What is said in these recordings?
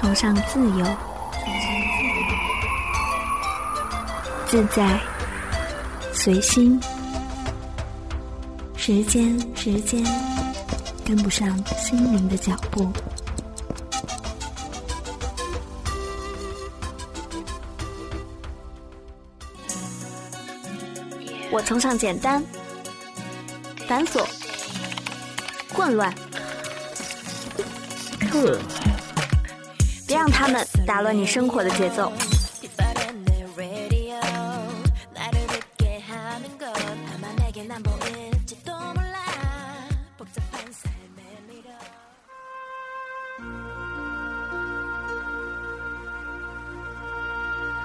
崇尚自由、自在、随心。时间，时间跟不上心灵的脚步。我崇尚简单、繁琐、混乱。别让他们打乱你生活的节奏。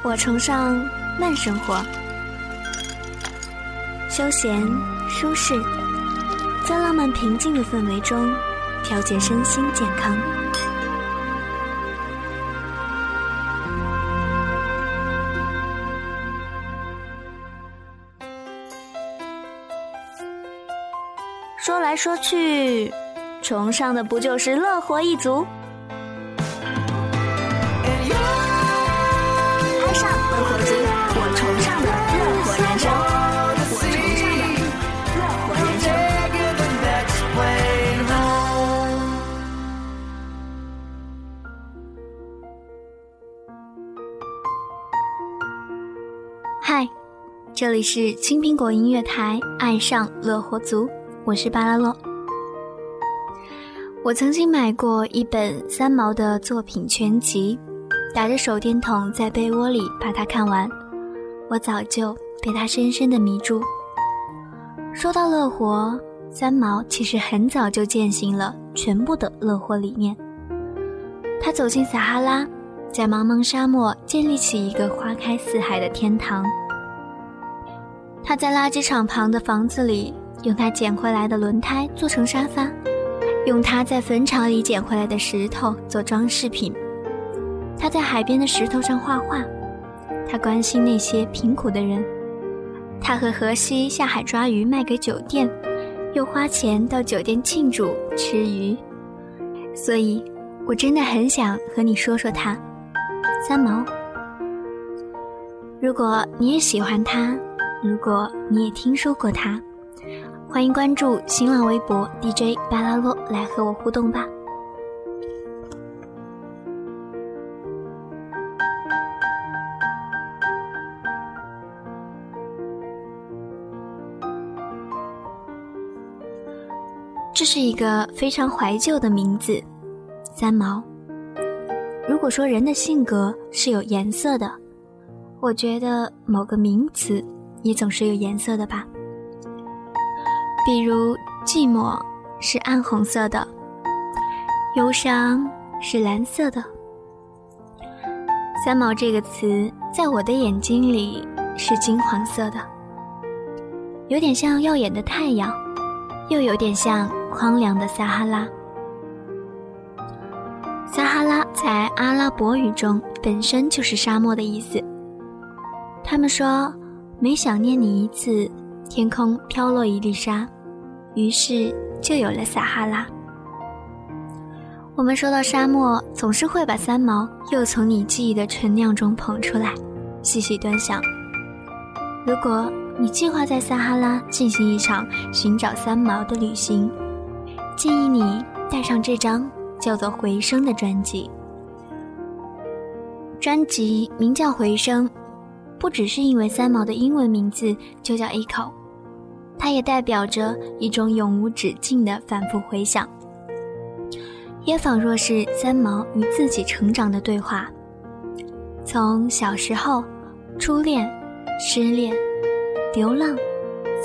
我崇尚慢生活，休闲舒适，在浪漫平静的氛围中调节身心健康。来说去，崇尚的不就是乐活一族？爱上乐活族，我崇尚的乐活人生，我崇尚的乐活人生。嗨，这里是青苹果音乐台，爱上乐活族。我是巴拉洛。我曾经买过一本三毛的作品全集，打着手电筒在被窝里把它看完。我早就被它深深的迷住。说到乐活，三毛其实很早就践行了全部的乐活理念。他走进撒哈拉，在茫茫沙漠建立起一个花开四海的天堂。他在垃圾场旁的房子里。用他捡回来的轮胎做成沙发，用他在坟场里捡回来的石头做装饰品。他在海边的石头上画画，他关心那些贫苦的人。他和荷西下海抓鱼卖给酒店，又花钱到酒店庆祝吃鱼。所以，我真的很想和你说说他，三毛。如果你也喜欢他，如果你也听说过他。欢迎关注新浪微博 DJ 巴拉洛来和我互动吧。这是一个非常怀旧的名字，三毛。如果说人的性格是有颜色的，我觉得某个名词也总是有颜色的吧。比如，寂寞是暗红色的，忧伤是蓝色的。三毛这个词，在我的眼睛里是金黄色的，有点像耀眼的太阳，又有点像荒凉的撒哈拉。撒哈拉在阿拉伯语中本身就是沙漠的意思。他们说，每想念你一次，天空飘落一粒沙。于是就有了撒哈拉。我们说到沙漠，总是会把三毛又从你记忆的陈酿中捧出来，细细端详。如果你计划在撒哈拉进行一场寻找三毛的旅行，建议你带上这张叫做《回声》的专辑。专辑名叫《回声》，不只是因为三毛的英文名字就叫 Echo。它也代表着一种永无止境的反复回响，也仿若是三毛与自己成长的对话。从小时候、初恋、失恋、流浪、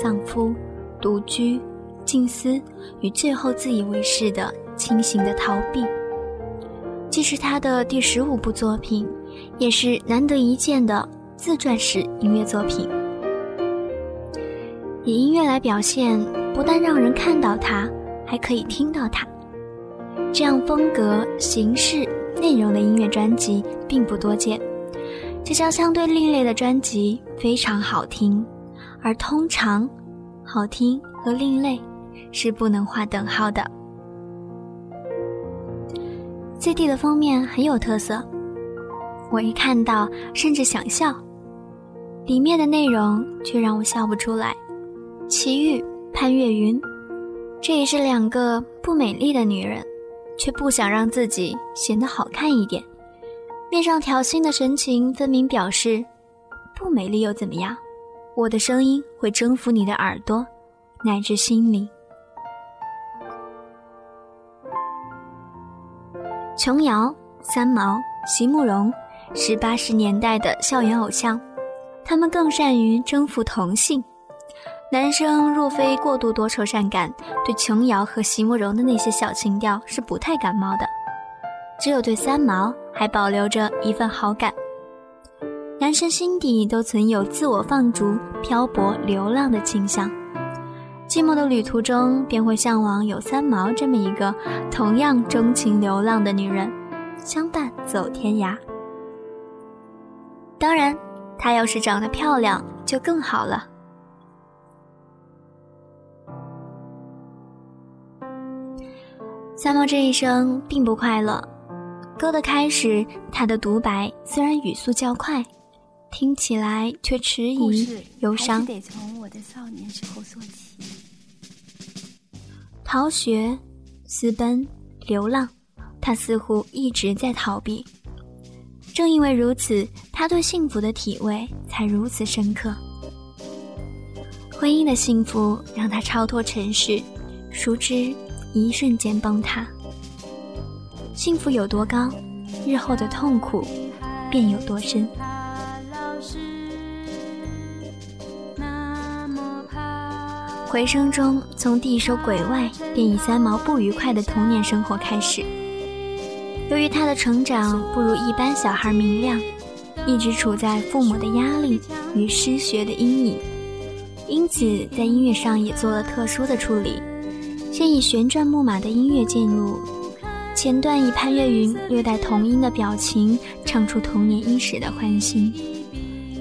丧夫、独居、静思，与最后自以为是的清醒的逃避，既是他的第十五部作品，也是难得一见的自传式音乐作品。以音乐来表现，不但让人看到它，还可以听到它。这样风格、形式、内容的音乐专辑并不多见。这张相对另类的专辑非常好听，而通常，好听和另类是不能划等号的。，CD 的封面很有特色，我一看到甚至想笑，里面的内容却让我笑不出来。齐豫、潘越云，这也是两个不美丽的女人，却不想让自己显得好看一点，面上挑衅的神情分明表示：不美丽又怎么样？我的声音会征服你的耳朵，乃至心灵。琼瑶、三毛、席慕容是八十年代的校园偶像，他们更善于征服同性。男生若非过度多愁善感，对琼瑶和席慕容的那些小情调是不太感冒的，只有对三毛还保留着一份好感。男生心底都存有自我放逐、漂泊、流浪的倾向。寂寞的旅途中，便会向往有三毛这么一个同样钟情流浪的女人，相伴走天涯。当然，她要是长得漂亮，就更好了。三毛这一生并不快乐。歌的开始，他的独白虽然语速较快，听起来却迟疑、忧伤。得从我的少年时候说起。逃学、私奔、流浪，他似乎一直在逃避。正因为如此，他对幸福的体味才如此深刻。婚姻的幸福让他超脱尘世，熟知一瞬间崩塌。幸福有多高，日后的痛苦便有多深。回声中，从地首鬼外，便以三毛不愉快的童年生活开始。由于他的成长不如一般小孩明亮，一直处在父母的压力与失学的阴影，因此在音乐上也做了特殊的处理。先以旋转木马的音乐进入，前段以潘越云略带童音的表情唱出童年伊始的欢欣，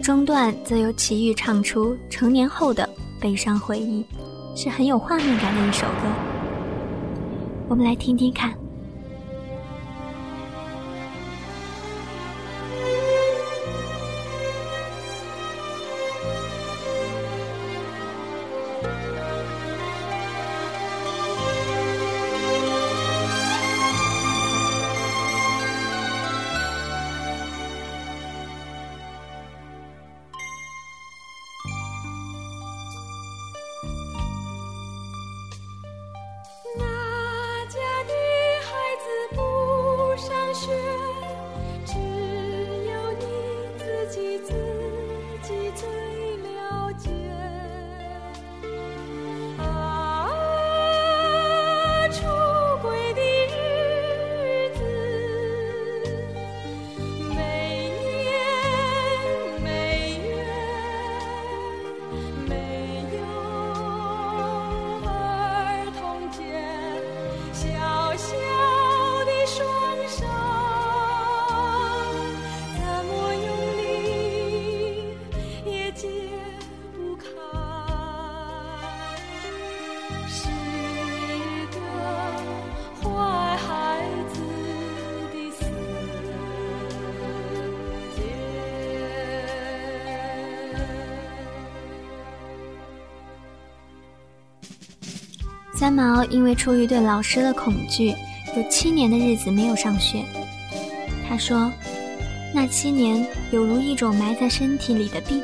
中段则由齐豫唱出成年后的悲伤回忆。是很有画面感的一首歌，我们来听听看。每三毛因为出于对老师的恐惧，有七年的日子没有上学。他说，那七年有如一种埋在身体里的病，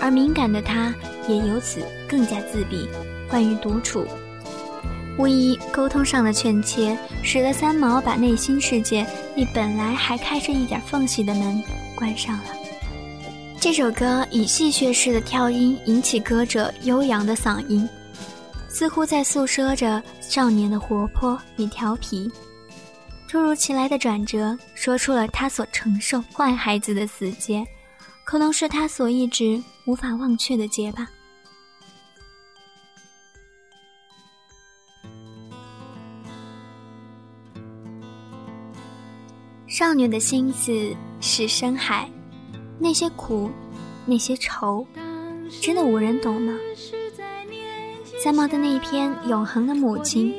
而敏感的他也由此更加自闭，惯于独处。无疑，沟通上的劝切，使得三毛把内心世界那本来还开着一点缝隙的门关上了。这首歌以戏谑式的跳音引起歌者悠扬的嗓音。似乎在诉说着少年的活泼与调皮，突如其来的转折说出了他所承受坏孩子的死结，可能是他所一直无法忘却的结吧。少女的心思是深海，那些苦，那些愁，真的无人懂吗？三毛的那一篇《永恒的母亲》，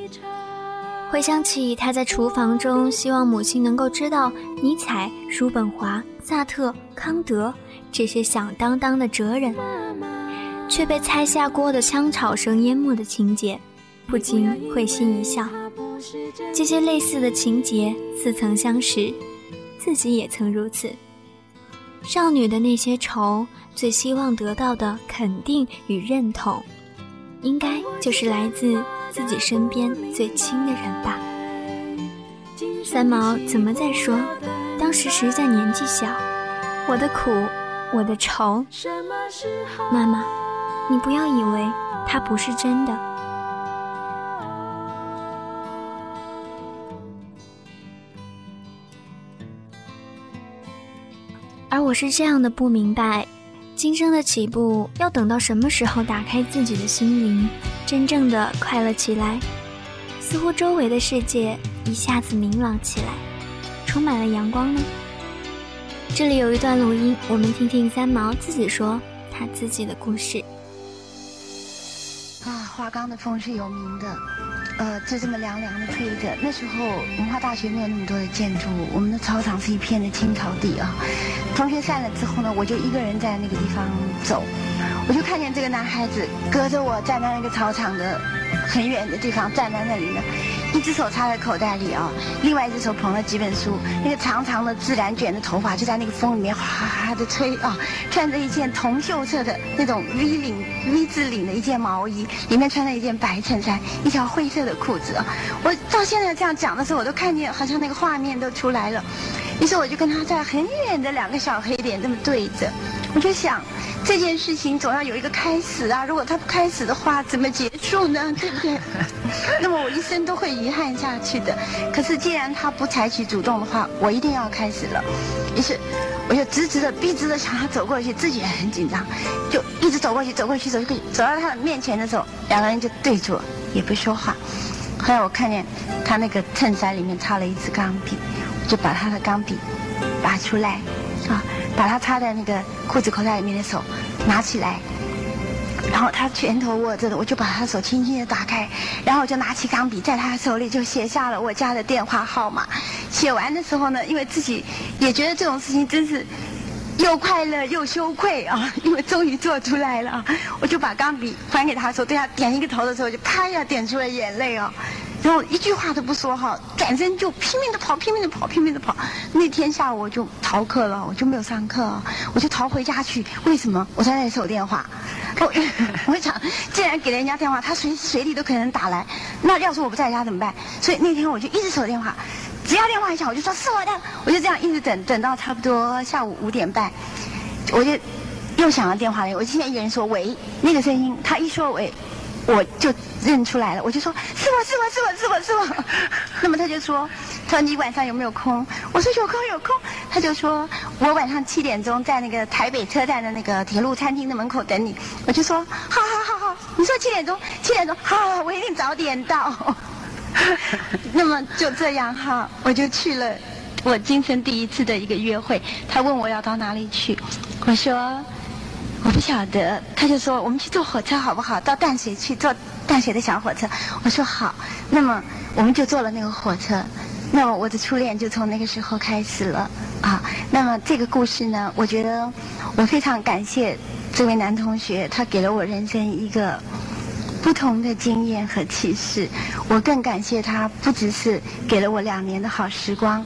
回想起他在厨房中希望母亲能够知道尼采、叔本华、萨特、康德这些响当当的哲人，却被菜下锅的枪吵声淹没的情节，不禁会心一笑。这些类似的情节似曾相识，自己也曾如此。少女的那些愁，最希望得到的肯定与认同，应该就是来自。自己身边最亲的人吧。三毛怎么在说？当时实在年纪小，我的苦，我的愁。妈妈，你不要以为它不是真的。而我是这样的不明白。今生的起步要等到什么时候打开自己的心灵，真正的快乐起来？似乎周围的世界一下子明朗起来，充满了阳光呢。这里有一段录音，我们听听三毛自己说他自己的故事。啊，花岗的风是有名的。呃，就这么凉凉的吹着。那时候文化大学没有那么多的建筑，我们的操场是一片的青草地啊。同学散了之后呢，我就一个人在那个地方走，我就看见这个男孩子隔着我站在那个操场的很远的地方站在那里呢。一只手插在口袋里啊，另外一只手捧了几本书，那个长长的自然卷的头发就在那个风里面哗哗的吹啊，穿着一件铜锈色的那种 V 领 V 字领的一件毛衣，里面穿了一件白衬衫，一条灰色的裤子啊。我到现在这样讲的时候，我都看见好像那个画面都出来了。于是我就跟他在很远的两个小黑点这么对着，我就想。这件事情总要有一个开始啊！如果它不开始的话，怎么结束呢？对不对？那么我一生都会遗憾下去的。可是既然他不采取主动的话，我一定要开始了。于是，我就直直的、笔直的向他走过去，自己也很紧张，就一直走过去、走过去、走过去。走到他的面前的时候，两个人就对坐，也不说话。后来我看见他那个衬衫里面插了一支钢笔，就把他的钢笔拔出来。啊，把他插在那个裤子口袋里面的手拿起来，然后他拳头握着的，我就把他手轻轻的打开，然后我就拿起钢笔，在他手里就写下了我家的电话号码。写完的时候呢，因为自己也觉得这种事情真是又快乐又羞愧啊，因为终于做出来了，我就把钢笔还给他的时候，对他点一个头的时候，就啪一下点出了眼泪哦。然后一句话都不说哈，转身就拼命的跑，拼命的跑，拼命的跑。那天下午我就逃课了，我就没有上课，我就逃回家去。为什么？我在那里守电话。我 我想，既然给人家电话，他随时随地都可能打来。那要是我不在家怎么办？所以那天我就一直守电话，只要电话一响，我就说是我的。我就这样一直等等到差不多下午五点半，我就又响了电话了。我听见一个人说喂，那个声音，他一说喂。我就认出来了，我就说是我是我是我是我是我。那么他就说，他说你晚上有没有空？我说有空有空。他就说我晚上七点钟在那个台北车站的那个铁路餐厅的门口等你。我就说好好好好，你说七点钟七点钟，好，我一定早点到。那么就这样哈，我就去了我今生第一次的一个约会。他问我要到哪里去，我说。我不晓得，他就说我们去坐火车好不好？到淡水去坐淡水的小火车。我说好，那么我们就坐了那个火车。那么我的初恋就从那个时候开始了啊。那么这个故事呢，我觉得我非常感谢这位男同学，他给了我人生一个不同的经验和启示。我更感谢他，不只是给了我两年的好时光。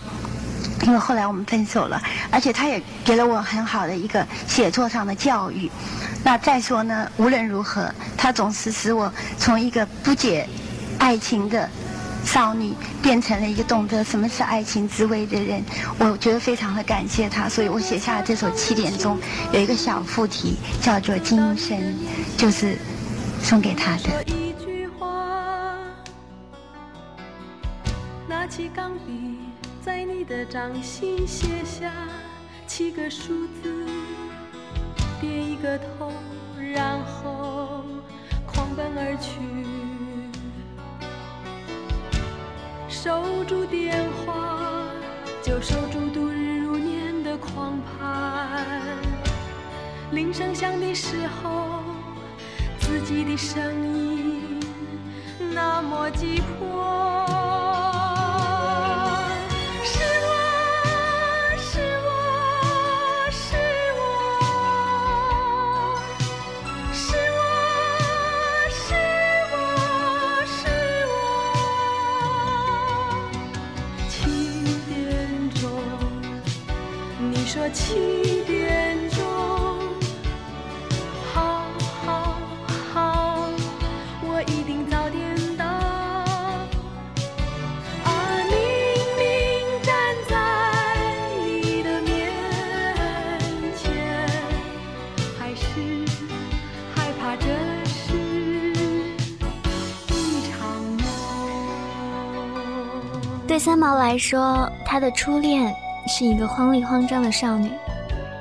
因为后来我们分手了，而且他也给了我很好的一个写作上的教育。那再说呢，无论如何，他总是使我从一个不解爱情的少女，变成了一个懂得什么是爱情滋味的人。我觉得非常的感谢他，所以我写下了这首七点钟，有一个小副题叫做《今生》，就是送给他的。拿起钢笔。的掌心写下七个数字，点一个头，然后狂奔而去。守住电话，就守住度日如年的狂攀。铃声响的时候，自己的声音那么急迫。七点钟好好好我一定早点到啊明明站在你的面前还是害怕这是一场梦对三毛来说他的初恋是一个慌里慌张的少女，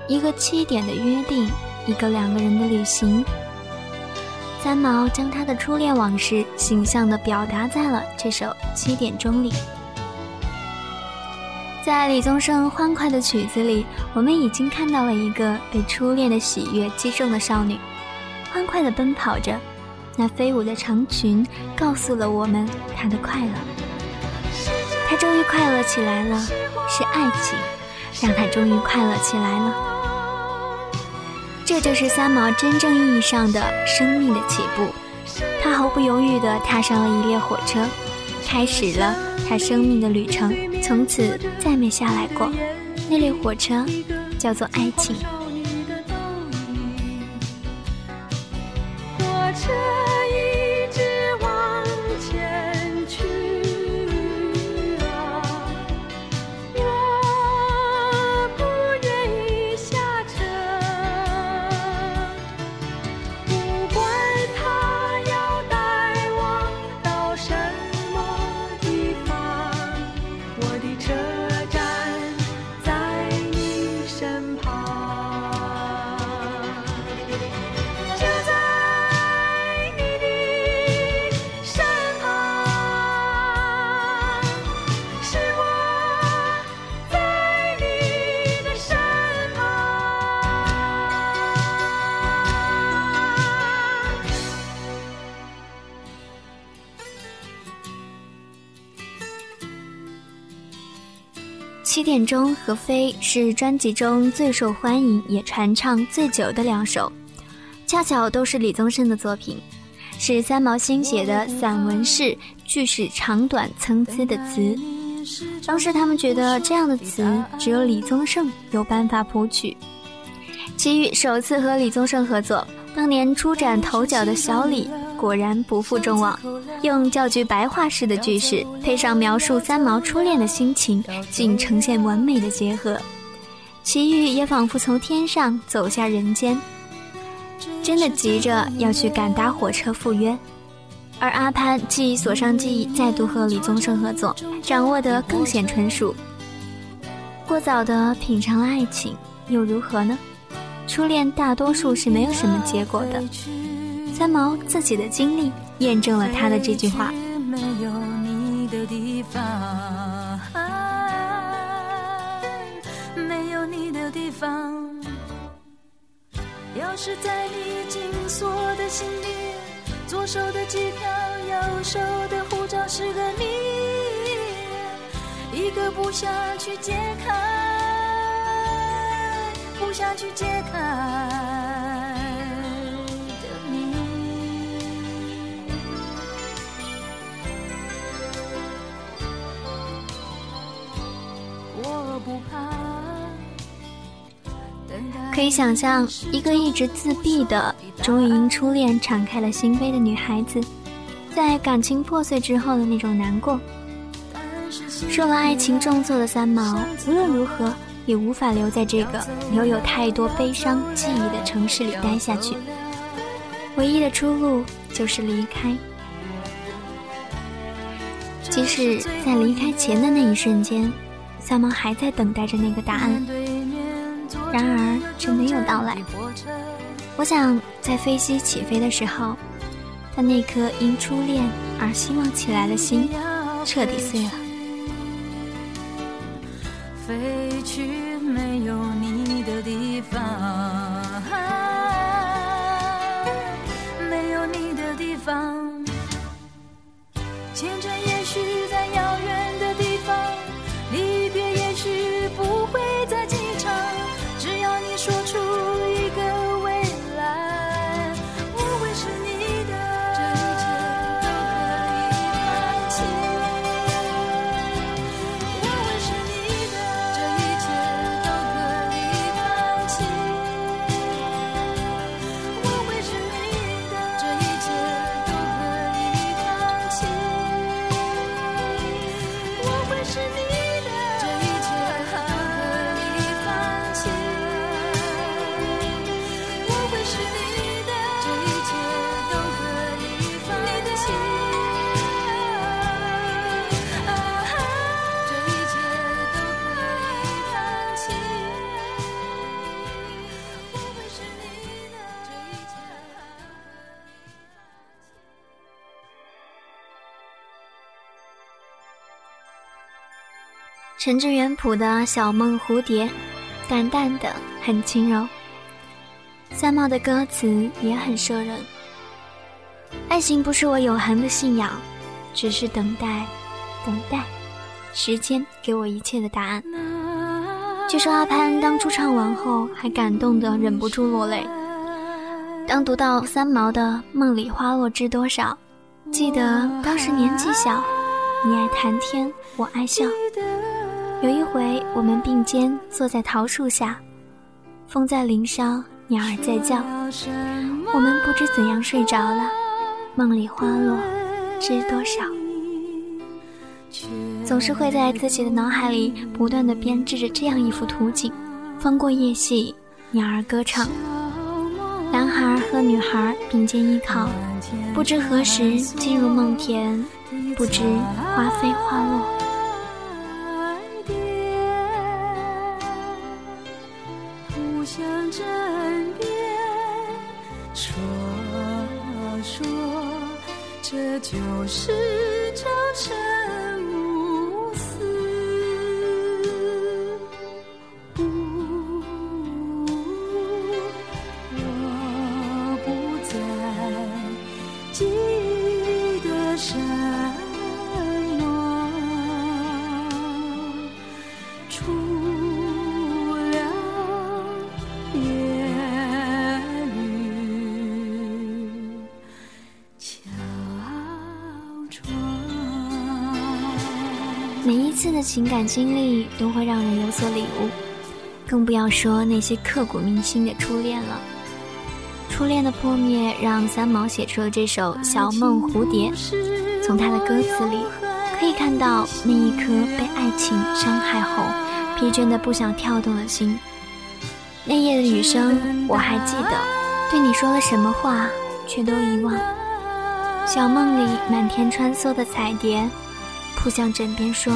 一个七点的约定，一个两个人的旅行。三毛将他的初恋往事形象地表达在了这首《七点钟》里。在李宗盛欢快的曲子里，我们已经看到了一个被初恋的喜悦击中的少女，欢快地奔跑着，那飞舞的长裙告诉了我们她的快乐。她终于快乐起来了，是爱情让他终于快乐起来了。这就是三毛真正意义上的生命的起步，他毫不犹豫地踏上了一列火车，开始了他生命的旅程，从此再没下来过。那列火车叫做爱情。七点钟和飞是专辑中最受欢迎也传唱最久的两首，恰巧都是李宗盛的作品，是三毛新写的散文式句式长短参差的词。当时他们觉得这样的词只有李宗盛有办法谱曲。齐豫首次和李宗盛合作，当年初展头角的小李。果然不负众望，用较具白话式的句式，配上描述三毛初恋的心情，竟呈现完美的结合。奇遇也仿佛从天上走下人间，真的急着要去赶搭火车赴约。而阿潘既锁上记忆，再度和李宗盛合作，掌握得更显纯熟。过早的品尝了爱情又如何呢？初恋大多数是没有什么结果的。三毛自己的经历验证了他的这句话。没有你的地方，没有你的地方。钥匙在你紧锁的心里，左手的机票，右手的护照是个谜，一个不想去解开，不想去解开。可以想象，一个一直自闭的，终于因初恋敞开了心扉的女孩子，在感情破碎之后的那种难过。受了爱情重挫的三毛，无论如何也无法留在这个留有太多悲伤记忆的城市里待下去。唯一的出路就是离开。即使在离开前的那一瞬间。三毛还在等待着那个答案，然而却没有到来。我想，在飞机起飞的时候，他那颗因初恋而希望起来的心，彻底碎了。飞去没有你的地方，没有你的地方，陈志远谱的小梦蝴蝶，淡淡的，很轻柔。三毛的歌词也很摄人。爱情不是我永恒的信仰，只是等待，等待，时间给我一切的答案。据说阿潘当初唱完后，还感动得忍不住落泪。当读到三毛的《梦里花落知多少》，记得当时年纪小，你爱谈天，我爱笑。有一回我们并肩坐在桃树下，风在林梢，鸟儿在叫，我们不知怎样睡着了。梦里花落知多少？总是会在自己的脑海里不断的编织着这样一幅图景：风过叶细，鸟儿歌唱，男孩和女孩并肩依靠，不知何时进入梦田，不知花飞花落。说说，这就是朝晨。情感经历都会让人有所领悟，更不要说那些刻骨铭心的初恋了。初恋的破灭让三毛写出了这首《小梦蝴蝶》，从他的歌词里可以看到那一颗被爱情伤害后疲倦的不想跳动的心。那夜的雨声我还记得，对你说了什么话却都遗忘。小梦里满天穿梭的彩蝶，扑向枕边说。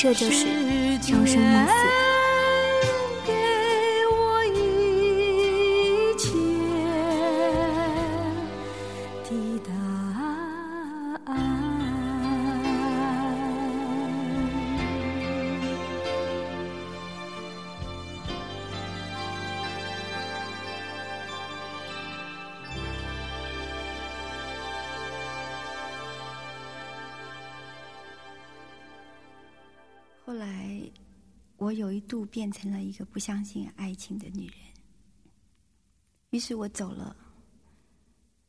这就是朝生暮死。一度变成了一个不相信爱情的女人。于是我走了，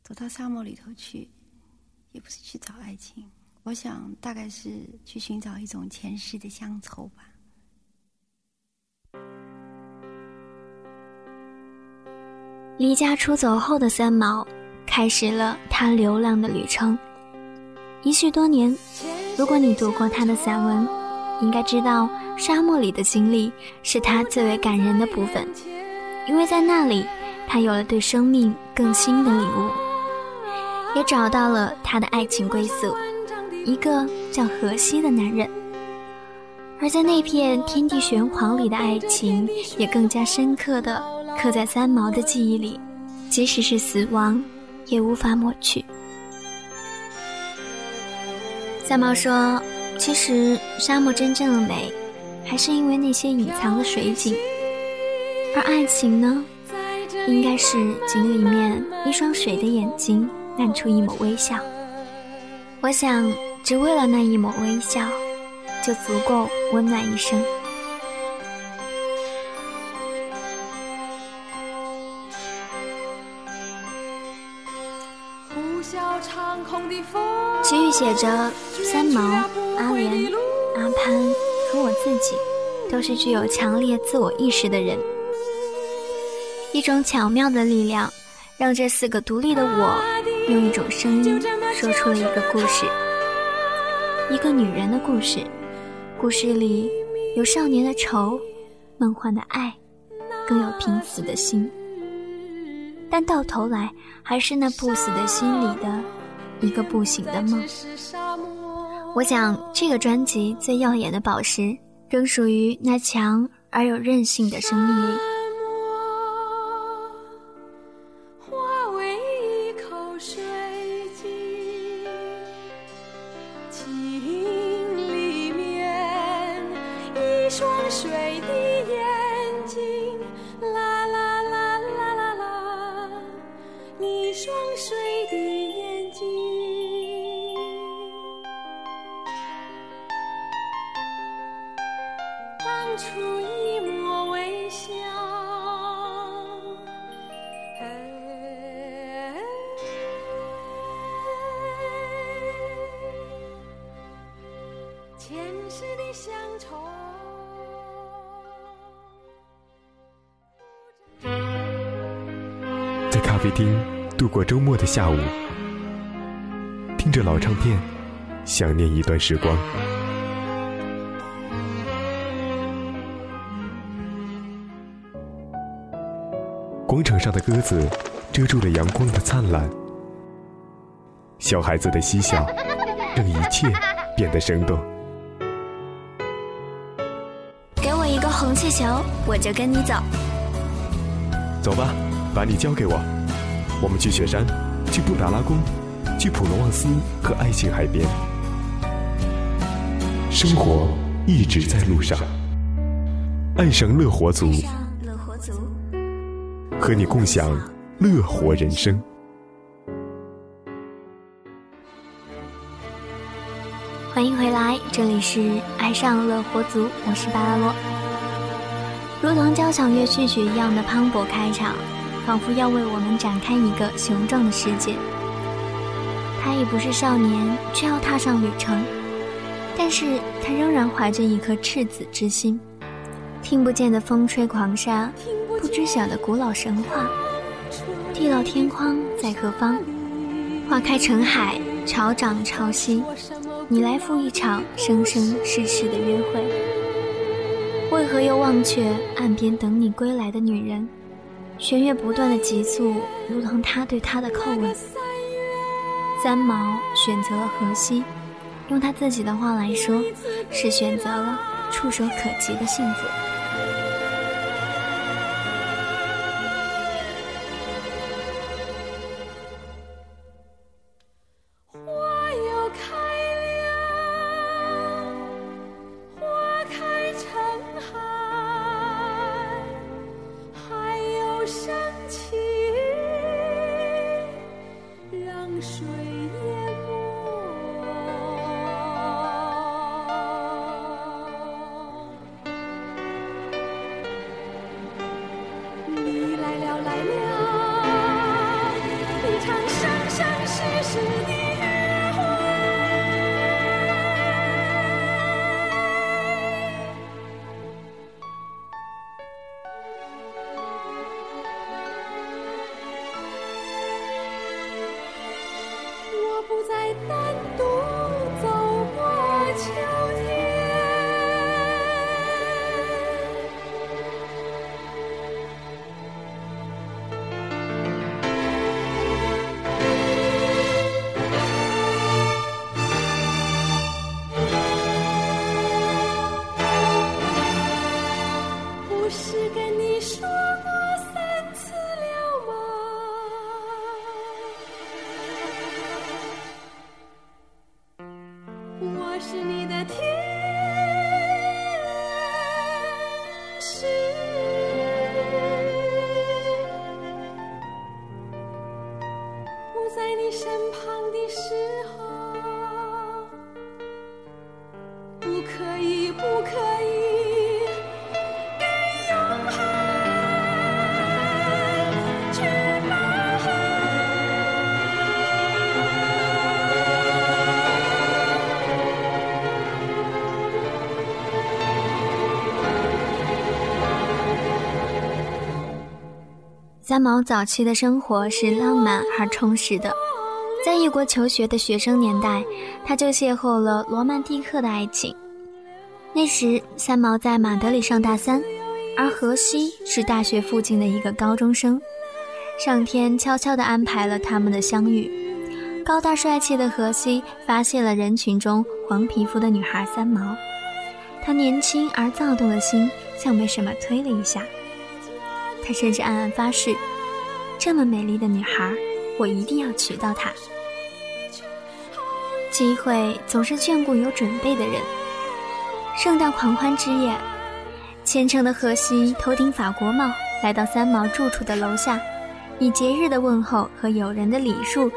走到沙漠里头去，也不是去找爱情，我想大概是去寻找一种前世的乡愁吧。离家出走后的三毛，开始了他流浪的旅程。一续多年，如果你读过他的散文。应该知道，沙漠里的经历是他最为感人的部分，因为在那里，他有了对生命更新的领悟，也找到了他的爱情归宿，一个叫荷西的男人。而在那片天地玄黄里的爱情，也更加深刻的刻在三毛的记忆里，即使是死亡，也无法抹去。三毛说。其实，沙漠真正的美，还是因为那些隐藏的水景；而爱情呢，应该是井里面一双水的眼睛淡出一抹微笑。我想，只为了那一抹微笑，就足够温暖一生。曲语写着：三毛、阿莲、阿潘和我自己，都是具有强烈自我意识的人。一种巧妙的力量，让这四个独立的我，用一种声音说出了一个故事，一个女人的故事。故事里有少年的愁，梦幻的爱，更有濒死的心。但到头来，还是那不死的心里的。一个不醒的梦。我想，这个专辑最耀眼的宝石，仍属于那强而有韧性的生命力。下午，听着老唱片，想念一段时光。广场上的鸽子遮住了阳光的灿烂，小孩子的嬉笑 让一切变得生动。给我一个红气球，我就跟你走。走吧，把你交给我，我们去雪山，去布达拉宫，去普罗旺斯和爱琴海边。生活一直在路上，爱上乐活族，上乐活族，和你共享乐活人生。欢迎回来，这里是爱上乐活族，我是巴拉洛。如同交响乐序曲一样的磅礴开场，仿佛要为我们展开一个雄壮的世界。他已不是少年，却要踏上旅程，但是他仍然怀着一颗赤子之心。听不见的风吹狂沙，不知晓的古老神话，地老天荒在何方？花开成海，潮涨潮汐，你来赴一场生生世世的约会。为何又忘却岸边等你归来的女人？弦乐不断的急促，如同他对他的叩问。三毛选择了荷西，用他自己的话来说，是选择了触手可及的幸福。三毛早期的生活是浪漫而充实的，在异国求学的学生年代，他就邂逅了罗曼蒂克的爱情。那时，三毛在马德里上大三，而荷西是大学附近的一个高中生。上天悄悄地安排了他们的相遇。高大帅气的荷西发现了人群中黄皮肤的女孩三毛，他年轻而躁动的心像被什么推了一下。他甚至暗暗发誓，这么美丽的女孩，我一定要娶到她。机会总是眷顾有准备的人。圣诞狂欢之夜，虔诚的荷西头顶法国帽，来到三毛住处的楼下，以节日的问候和友人的礼数，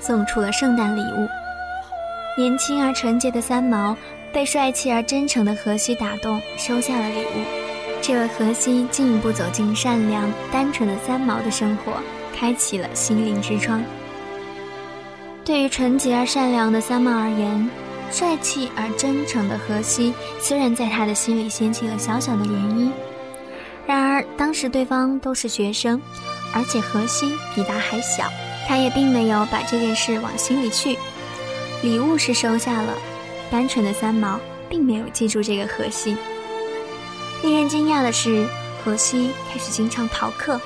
送出了圣诞礼物。年轻而纯洁的三毛被帅气而真诚的荷西打动，收下了礼物。这位荷西进一步走进善良单纯的三毛的生活，开启了心灵之窗。对于纯洁而善良的三毛而言，帅气而真诚的荷西虽然在他的心里掀起了小小的涟漪，然而当时对方都是学生，而且荷西比他还小，他也并没有把这件事往心里去。礼物是收下了，单纯的三毛并没有记住这个荷西。令人惊讶的是，荷西开始经常逃课，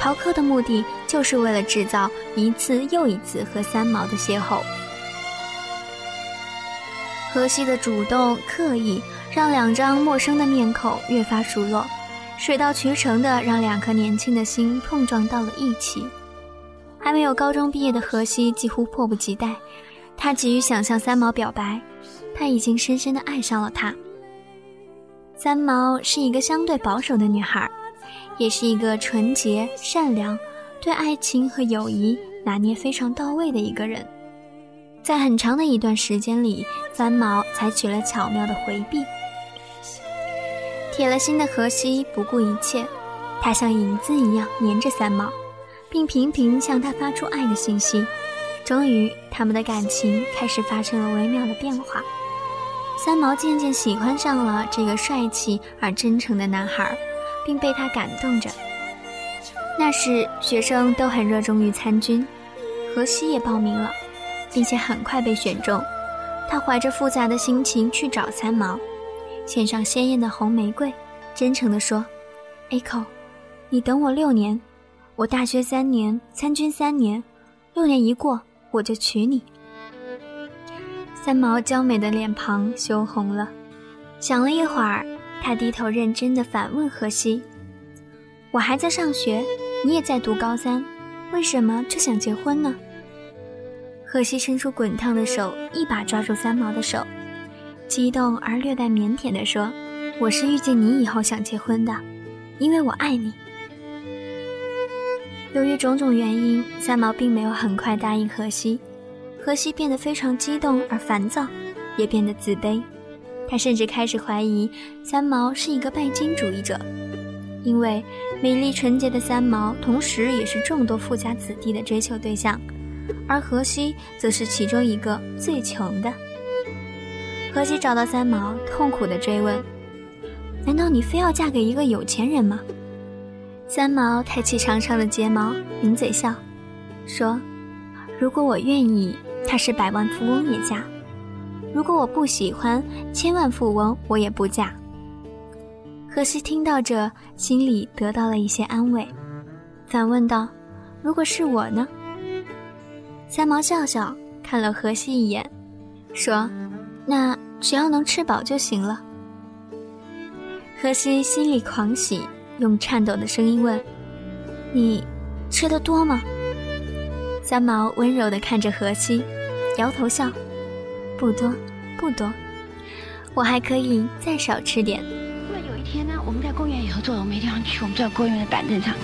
逃课的目的就是为了制造一次又一次和三毛的邂逅。荷西的主动刻意，让两张陌生的面孔越发熟络，水到渠成的让两颗年轻的心碰撞到了一起。还没有高中毕业的荷西几乎迫不及待，他急于想向三毛表白，他已经深深的爱上了他。三毛是一个相对保守的女孩，也是一个纯洁善良、对爱情和友谊拿捏非常到位的一个人。在很长的一段时间里，三毛采取了巧妙的回避。铁了心的荷西不顾一切，他像影子一样黏着三毛，并频频向他发出爱的信息。终于，他们的感情开始发生了微妙的变化。三毛渐渐喜欢上了这个帅气而真诚的男孩，并被他感动着。那时，学生都很热衷于参军，荷西也报名了。并且很快被选中，他怀着复杂的心情去找三毛，献上鲜艳的红玫瑰，真诚地说：“Echo，你等我六年，我大学三年，参军三年，六年一过，我就娶你。”三毛娇美的脸庞羞红了，想了一会儿，他低头认真地反问荷西：“我还在上学，你也在读高三，为什么就想结婚呢？”荷西伸出滚烫的手，一把抓住三毛的手，激动而略带腼腆地说：“我是遇见你以后想结婚的，因为我爱你。”由于种种原因，三毛并没有很快答应荷西。荷西变得非常激动而烦躁，也变得自卑。他甚至开始怀疑三毛是一个拜金主义者，因为美丽纯洁的三毛，同时也是众多富家子弟的追求对象。而荷西则是其中一个最穷的。荷西找到三毛，痛苦地追问：“难道你非要嫁给一个有钱人吗？”三毛抬起长长的睫毛，抿嘴笑，说：“如果我愿意，他是百万富翁也嫁；如果我不喜欢，千万富翁我也不嫁。”荷西听到这，心里得到了一些安慰，反问道：“如果是我呢？”三毛笑笑看了荷西一眼，说：“那只要能吃饱就行了。”荷西心里狂喜，用颤抖的声音问：“你吃的多吗？”三毛温柔地看着荷西，摇头笑：“不多，不多，我还可以再少吃点。”突然有一天呢，我们在公园里头坐，我没地方去，我们坐在公园的板凳上，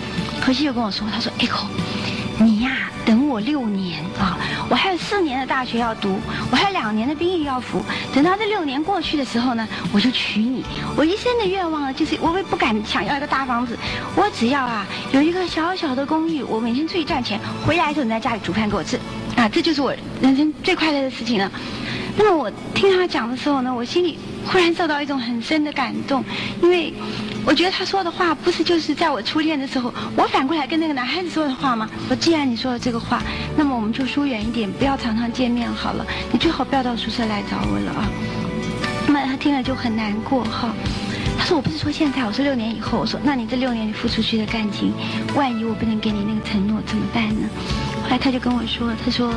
荷西就跟我说：“他说，Echo。”你呀，等我六年啊！我还有四年的大学要读，我还有两年的兵役要服。等到这六年过去的时候呢，我就娶你。我一生的愿望呢，就是我也不敢想要一个大房子，我只要啊有一个小小的公寓，我每天出去赚钱，回来之后你在家里煮饭给我吃，啊，这就是我人生最快乐的事情了。那么我听他讲的时候呢，我心里忽然受到一种很深的感动，因为。我觉得他说的话不是就是在我初恋的时候，我反过来跟那个男孩子说的话吗？我既然你说了这个话，那么我们就疏远一点，不要常常见面好了。你最好不要到宿舍来找我了啊。那么他听了就很难过哈。他说我不是说现在，我说六年以后。我说那你这六年你付出去的感情，万一我不能给你那个承诺怎么办呢？后来他就跟我说，他说，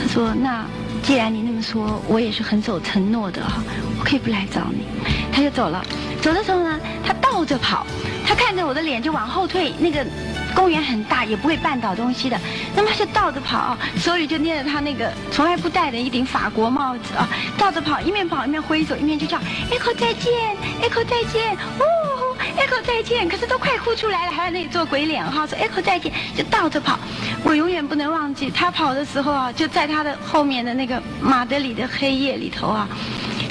他说那既然你那么说，我也是很守承诺的哈，我可以不来找你。他就走了。走的时候呢，他倒着跑，他看着我的脸就往后退，那个公园很大，也不会绊倒东西的。那么他就倒着跑，手里就捏着他那个从来不戴的一顶法国帽子啊，倒着跑，一面跑一面挥手，一面就叫 Echo 再见，Echo 再见，哦，Echo 再见。可是都快哭出来了，还在那里做鬼脸哈，说 Echo 再见，就倒着跑。我永远不能忘记他跑的时候啊，就在他的后面的那个马德里的黑夜里头啊。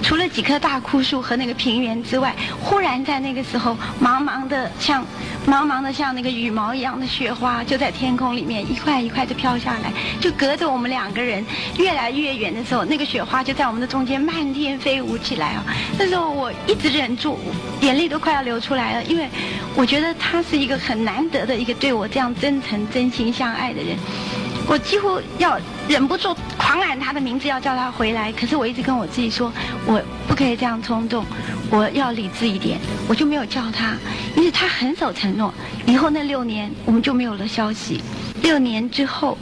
除了几棵大枯树和那个平原之外，忽然在那个时候，茫茫的像，茫茫的像那个羽毛一样的雪花，就在天空里面一块一块的飘下来，就隔着我们两个人越来越远的时候，那个雪花就在我们的中间漫天飞舞起来啊！那时候我一直忍住，眼泪都快要流出来了，因为我觉得他是一个很难得的一个对我这样真诚、真心相爱的人。我几乎要忍不住狂喊他的名字，要叫他回来。可是我一直跟我自己说，我不可以这样冲动，我要理智一点。我就没有叫他，因为他很守承诺。以后那六年，我们就没有了消息。六年之后，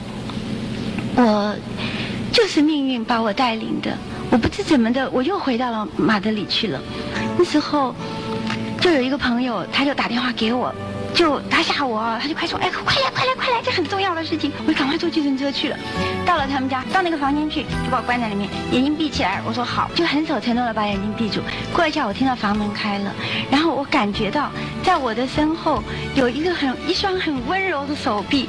我就是命运把我带领的。我不知怎么的，我又回到了马德里去了。那时候，就有一个朋友，他就打电话给我。就他吓我，他就快说，哎，快来快来快来，这很重要的事情，我就赶快坐计程车去了。到了他们家，到那个房间去，就把我关在里面，眼睛闭起来。我说好，就很守承诺的把眼睛闭住。过一下，我听到房门开了，然后我感觉到在我的身后有一个很一双很温柔的手臂，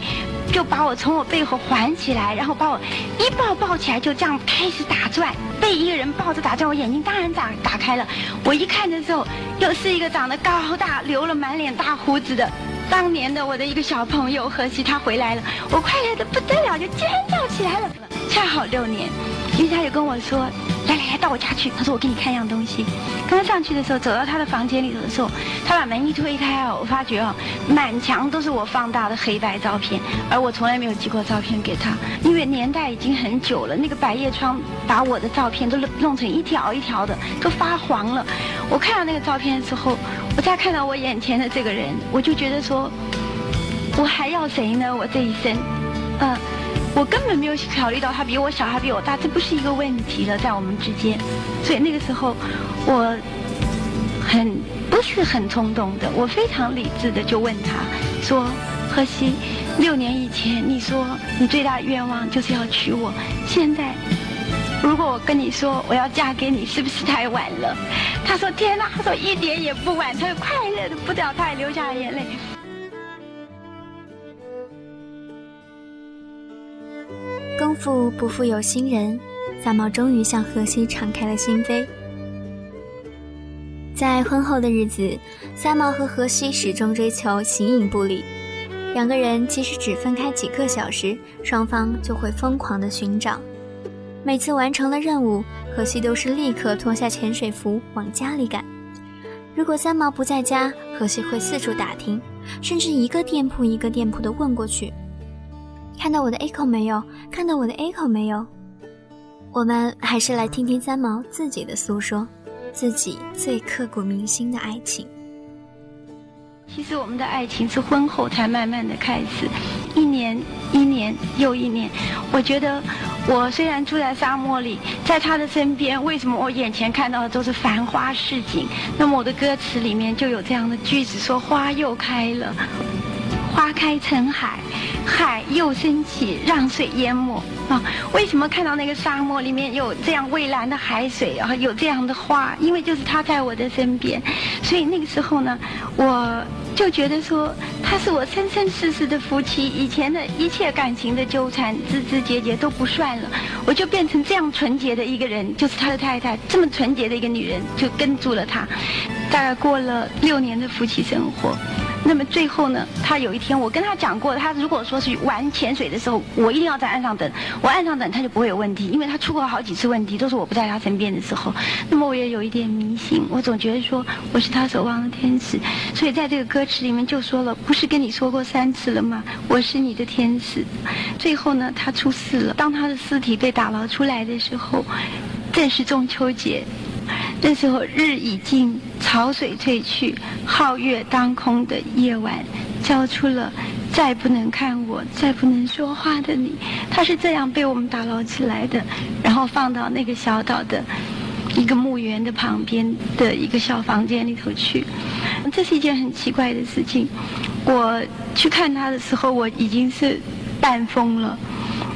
就把我从我背后环起来，然后把我一抱抱起来，就这样开始打转。被一个人抱着打转，我眼睛当然打打开了。我一看的时候，又是一个长得高大、留了满脸大胡子的。当年的我的一个小朋友何西，他回来了，我快乐的不得了，就尖叫起来了。恰好六年，因为他就跟我说：“来来来，到我家去。”他说：“我给你看一样东西。”刚上去的时候，走到他的房间里头的时候，他把门一推开啊，我发觉啊，满墙都是我放大的黑白照片，而我从来没有寄过照片给他，因为年代已经很久了。那个百叶窗把我的照片都弄成一条一条的，都发黄了。我看到那个照片的时候。我再看到我眼前的这个人，我就觉得说，我还要谁呢？我这一生，呃，我根本没有考虑到他比我小，他比我大，这不是一个问题了，在我们之间。所以那个时候，我很不是很冲动的，我非常理智的就问他说：“何西，六年以前你说你最大的愿望就是要娶我，现在。”如果我跟你说我要嫁给你，是不是太晚了？他说：“天哪！”他说：“一点也不晚。”他就快乐的不得了，他还流下了眼泪。功夫不负有心人，三毛终于向荷西敞开了心扉。在婚后的日子，三毛和荷西始终追求形影不离。两个人即使只分开几个小时，双方就会疯狂的寻找。每次完成了任务，荷西都是立刻脱下潜水服往家里赶。如果三毛不在家，荷西会四处打听，甚至一个店铺一个店铺的问过去。看到我的 echo 没有？看到我的 echo 没有？我们还是来听听三毛自己的诉说，自己最刻骨铭心的爱情。其实我们的爱情是婚后才慢慢的开始，一年一年又一年。我觉得我虽然住在沙漠里，在他的身边，为什么我眼前看到的都是繁花似锦？那么我的歌词里面就有这样的句子说：花又开了，花开成海，海又升起，让水淹没。啊，为什么看到那个沙漠里面有这样蔚蓝的海水啊，有这样的花？因为就是他在我的身边，所以那个时候呢，我。就觉得说他是我生生世世的夫妻，以前的一切感情的纠缠、枝枝节节都不算了，我就变成这样纯洁的一个人，就是他的太太，这么纯洁的一个女人，就跟住了他，大概过了六年的夫妻生活。那么最后呢，他有一天我跟他讲过，他如果说是玩潜水的时候，我一定要在岸上等，我岸上等他就不会有问题，因为他出过好几次问题，都是我不在他身边的时候。那么我也有一点迷信，我总觉得说我是他守望的天使，所以在这个歌词里面就说了，不是跟你说过三次了吗？我是你的天使。最后呢，他出事了，当他的尸体被打捞出来的时候，正是中秋节。那时候日已尽，潮水退去，皓月当空的夜晚，交出了再不能看我、再不能说话的你。他是这样被我们打捞起来的，然后放到那个小岛的一个墓园的旁边的一个小房间里头去。这是一件很奇怪的事情。我去看他的时候，我已经是半疯了。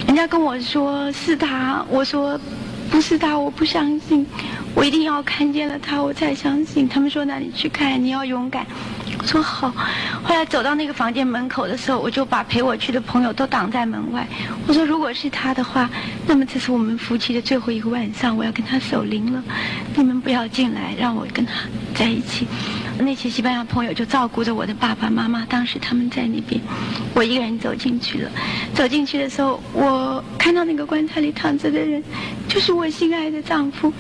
人家跟我说是他，我说不是他，我不相信。我一定要看见了他，我才相信。他们说那你去看，你要勇敢。我说好。后来走到那个房间门口的时候，我就把陪我去的朋友都挡在门外。我说如果是他的话，那么这是我们夫妻的最后一个晚上，我要跟他守灵了。你们不要进来，让我跟他在一起。那些西班牙朋友就照顾着我的爸爸妈妈，当时他们在那边，我一个人走进去了。走进去的时候，我看到那个棺材里躺着的人，就是我心爱的丈夫。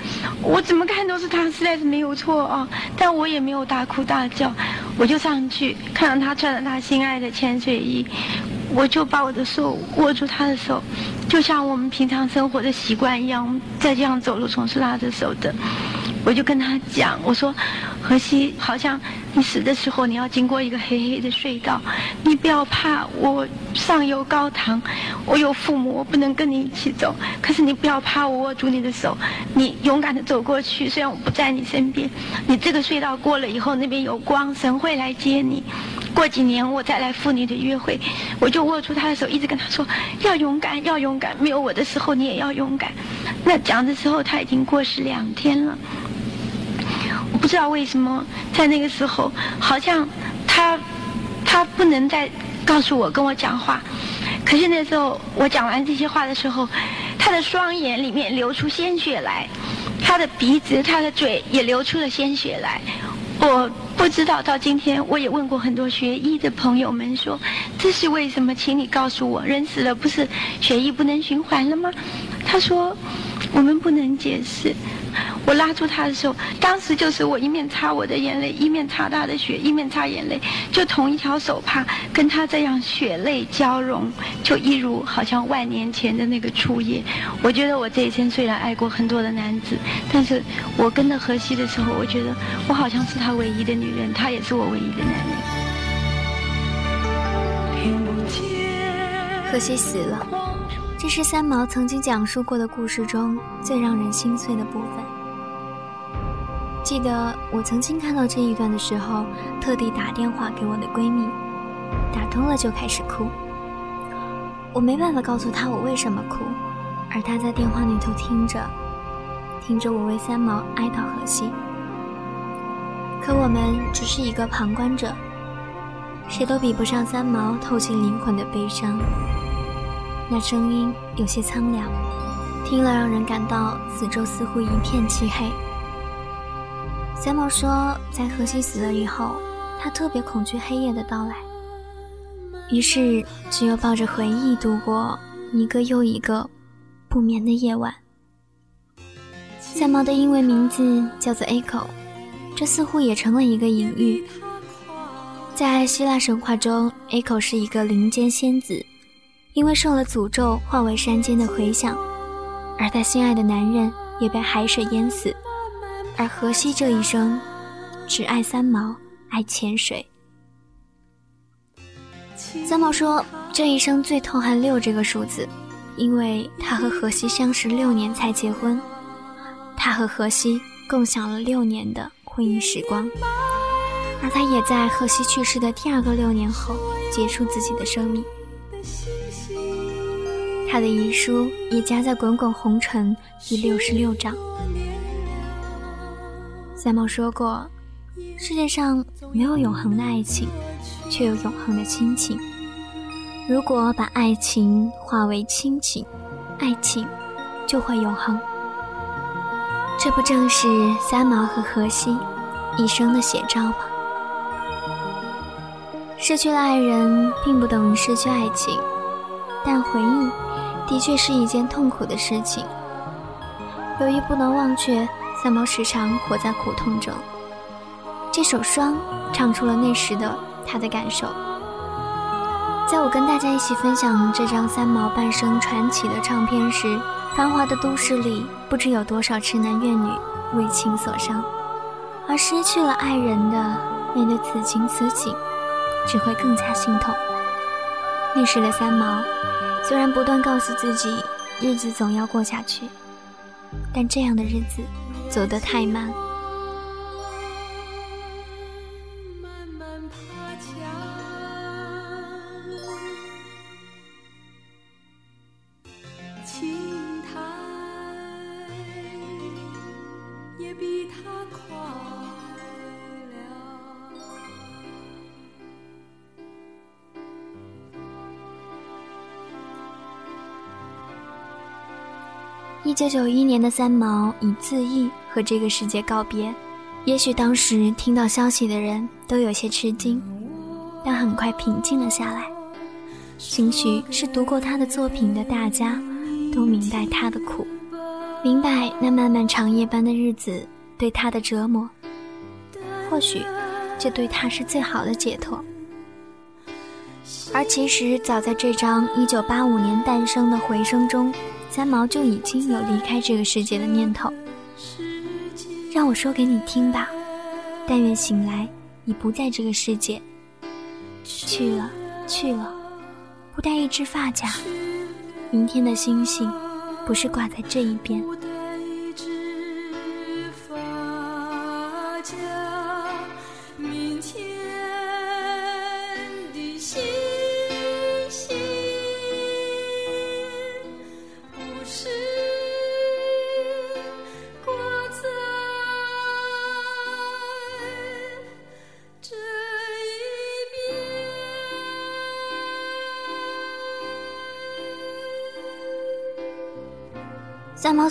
我怎么看都是他，实在是没有错啊！但我也没有大哭大叫，我就上去看到他穿着他心爱的潜水衣，我就把我的手握住他的手，就像我们平常生活的习惯一样，在这样走路总是拉着手的。我就跟他讲，我说，荷西，好像你死的时候你要经过一个黑黑的隧道，你不要怕，我上有高堂，我有父母，我不能跟你一起走，可是你不要怕，我握住你的手，你勇敢的走过去，虽然我不在你身边，你这个隧道过了以后，那边有光，神会来接你，过几年我再来赴你的约会，我就握住他的手，一直跟他说，要勇敢，要勇敢，没有我的时候你也要勇敢。那讲的时候他已经过世两天了。我不知道为什么在那个时候，好像他他不能再告诉我跟我讲话。可是那时候我讲完这些话的时候，他的双眼里面流出鲜血来，他的鼻子、他的嘴也流出了鲜血来。我不知道到今天，我也问过很多学医的朋友们说，这是为什么？请你告诉我，人死了不是血液不能循环了吗？他说，我们不能解释。我拉住他的时候，当时就是我一面擦我的眼泪，一面擦他的血，一面擦眼泪，就同一条手帕，跟他这样血泪交融，就一如好像万年前的那个初夜。我觉得我这一生虽然爱过很多的男子，但是我跟着荷西的时候，我觉得我好像是他唯一的女人，他也是我唯一的男人。荷西死了，这是三毛曾经讲述过的故事中最让人心碎的部分。记得我曾经看到这一段的时候，特地打电话给我的闺蜜，打通了就开始哭。我没办法告诉她我为什么哭，而她在电话那头听着，听着我为三毛哀悼荷西。可我们只是一个旁观者，谁都比不上三毛透进灵魂的悲伤。那声音有些苍凉，听了让人感到四周似乎一片漆黑。三毛说，在荷西死了以后，他特别恐惧黑夜的到来，于是只有抱着回忆度过一个又一个不眠的夜晚。三毛的英文名字叫做 Echo，这似乎也成了一个隐喻。在希腊神话中，Echo 是一个林间仙子，因为受了诅咒，化为山间的回响，而她心爱的男人也被海水淹死。而荷西这一生，只爱三毛，爱潜水。三毛说，这一生最痛恨六这个数字，因为他和荷西相识六年才结婚，他和荷西共享了六年的婚姻时光，而他也在荷西去世的第二个六年后结束自己的生命。他的遗书也夹在《滚滚红尘》第六十六章。三毛说过：“世界上没有永恒的爱情，却有永恒的亲情。如果把爱情化为亲情，爱情就会永恒。这不正是三毛和荷西一生的写照吗？失去了爱人，并不等于失去爱情，但回忆的确是一件痛苦的事情。由于不能忘却。”三毛时常活在苦痛中。这首《霜》唱出了那时的他的感受。在我跟大家一起分享这张三毛半生传奇的唱片时，繁华的都市里不知有多少痴男怨女为情所伤，而失去了爱人的面对此情此景，只会更加心痛。那时的三毛，虽然不断告诉自己日子总要过下去，但这样的日子。走得太慢。一九九一年的三毛以自缢和这个世界告别。也许当时听到消息的人都有些吃惊，但很快平静了下来。兴许是读过他的作品的大家，都明白他的苦，明白那漫漫长夜般的日子对他的折磨。或许，这对他是最好的解脱。而其实，早在这张1985年诞生的《回声》中，三毛就已经有离开这个世界的念头。让我说给你听吧，但愿醒来你不在这个世界。去了，去了，不带一只发夹。明天的星星，不是挂在这一边。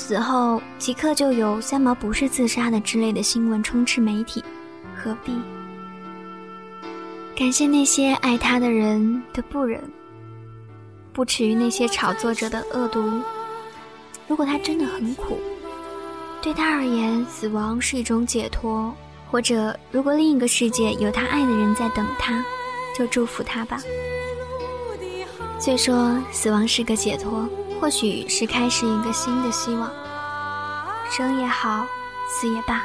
死后，即刻就有“三毛不是自杀的”之类的新闻充斥媒体，何必？感谢那些爱他的人的不忍，不耻于那些炒作者的恶毒。如果他真的很苦，对他而言，死亡是一种解脱；或者，如果另一个世界有他爱的人在等他，就祝福他吧。虽说死亡是个解脱。或许是开始一个新的希望，生也好，死也罢，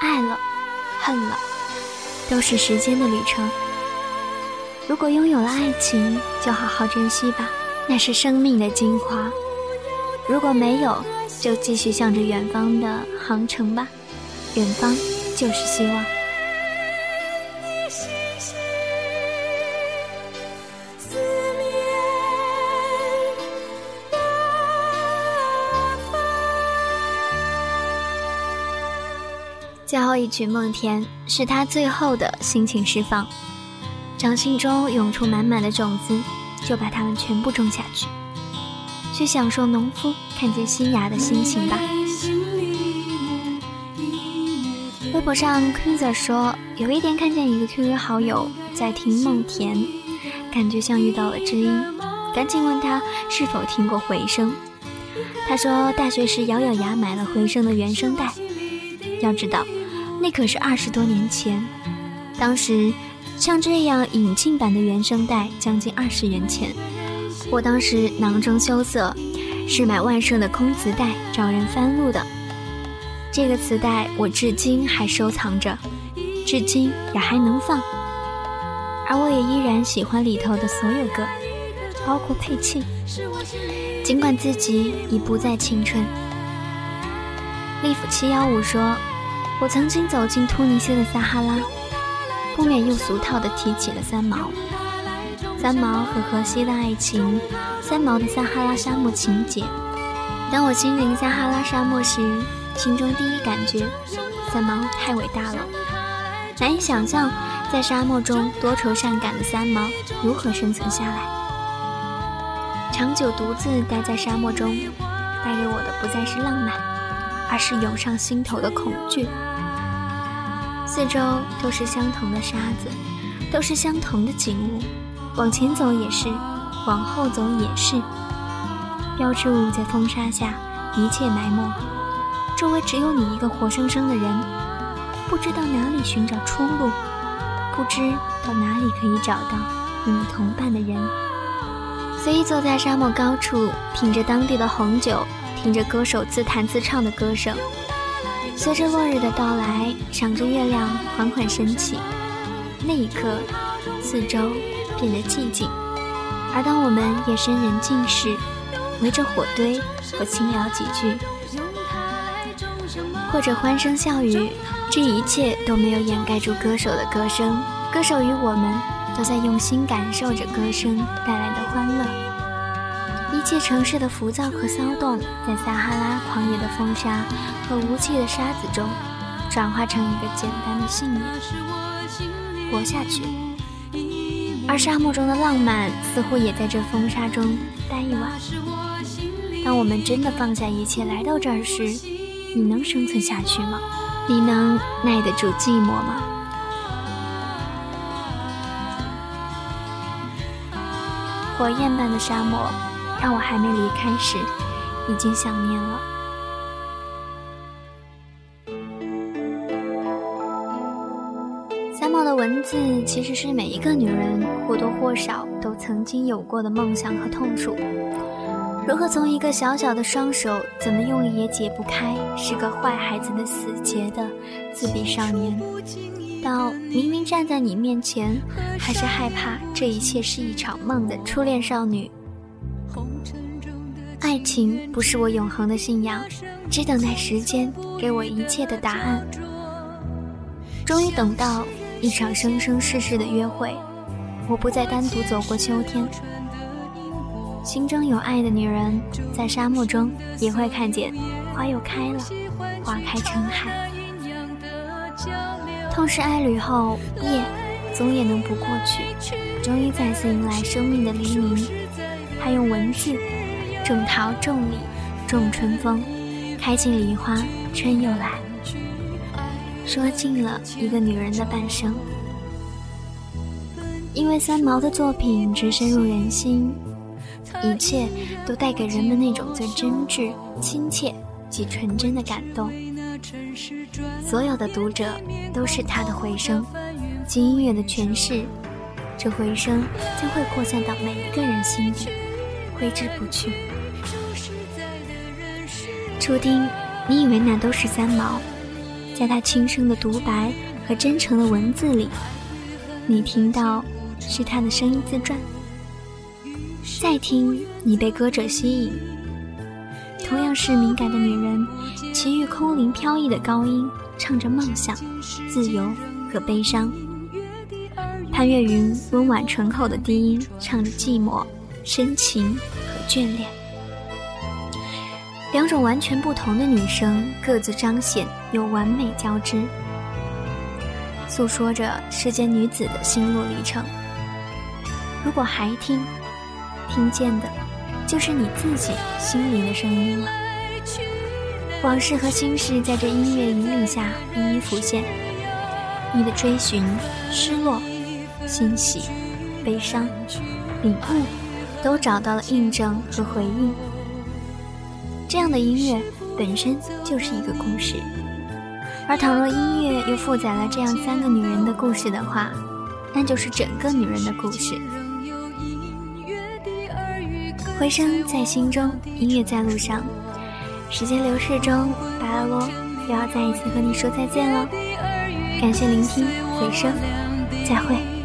爱了，恨了，都是时间的旅程。如果拥有了爱情，就好好珍惜吧，那是生命的精华；如果没有，就继续向着远方的航程吧，远方就是希望。一曲《梦田》是他最后的心情释放，掌心中涌出满满的种子，就把它们全部种下去，去享受农夫看见新芽的心情吧。微博上 Quinzer 说，有一天看见一个 QQ 好友在听《梦田》，感觉像遇到了知音，赶紧问他是否听过《回声》。他说大学时咬咬牙买了《回声》的原声带，要知道。那可是二十多年前，当时像这样引进版的原声带将近二十元钱，我当时囊中羞涩，是买万盛的空磁带找人翻录的。这个磁带我至今还收藏着，至今也还能放，而我也依然喜欢里头的所有歌，包括配器，尽管自己已不再青春。利夫七幺五说。我曾经走进突尼斯的撒哈拉，不免又俗套地提起了三毛。三毛和荷西的爱情，三毛的撒哈拉沙漠情节。当我亲临撒哈拉沙漠时，心中第一感觉，三毛太伟大了。难以想象，在沙漠中多愁善感的三毛如何生存下来。长久独自待在沙漠中，带给我的不再是浪漫。而是涌上心头的恐惧。四周都是相同的沙子，都是相同的景物，往前走也是，往后走也是。标志物在风沙下一切埋没，周围只有你一个活生生的人，不知道哪里寻找出路，不知到哪里可以找到与你同伴的人。随意坐在沙漠高处，品着当地的红酒。听着歌手自弹自唱的歌声，随着落日的到来，赏着月亮缓缓升起，那一刻，四周变得寂静。而当我们夜深人静时，围着火堆和轻聊几句，或者欢声笑语，这一切都没有掩盖住歌手的歌声。歌手与我们都在用心感受着歌声带来的欢乐。一切城市的浮躁和骚动，在撒哈拉狂野的风沙和无际的沙子中，转化成一个简单的信念：活下去。而沙漠中的浪漫，似乎也在这风沙中待一晚。当我们真的放下一切来到这儿时，你能生存下去吗？你能耐得住寂寞吗？火焰般的沙漠，让我还没离开时，已经想念了。三毛的文字其实是每一个女人或多或少都曾经有过的梦想和痛楚。如何从一个小小的双手，怎么用力也解不开，是个坏孩子的死结的自闭少年，到明明站在你面前，还是害怕这一切是一场梦的初恋少女。爱情不是我永恒的信仰，只等待时间给我一切的答案。终于等到一场生生世世的约会，我不再单独走过秋天。心中有爱的女人，在沙漠中也会看见花又开了，花开成海。痛失爱侣后，夜总也能不过去，终于再次迎来生命的黎明。他用文字种桃种李种春风，开尽梨花春又来，说尽了一个女人的半生。因为三毛的作品直深入人心。一切都带给人们那种最真挚、亲切及纯真的感动。所有的读者都是他的回声，经音乐的诠释，这回声将会扩散到每一个人心底，挥之不去。注定，你以为那都是三毛，在他轻声的独白和真诚的文字里，你听到是他的声音自传。再听，你被歌者吸引。同样是敏感的女人，其余空灵飘逸的高音唱着梦想、自由和悲伤；潘越云温婉醇厚的低音唱着寂寞、深情和眷恋。两种完全不同的女声，各自彰显又完美交织，诉说着世间女子的心路历程。如果还听。听见的，就是你自己心灵的声音了。往事和心事在这音乐引领下一一浮现，你的追寻、失落、欣喜、悲伤、领悟，都找到了印证和回应。这样的音乐本身就是一个故事，而倘若音乐又负载了这样三个女人的故事的话，那就是整个女人的故事。回声在心中，音乐在路上。时间流逝中，巴拉罗又要再一次和你说再见了。感谢聆听，回声，再会。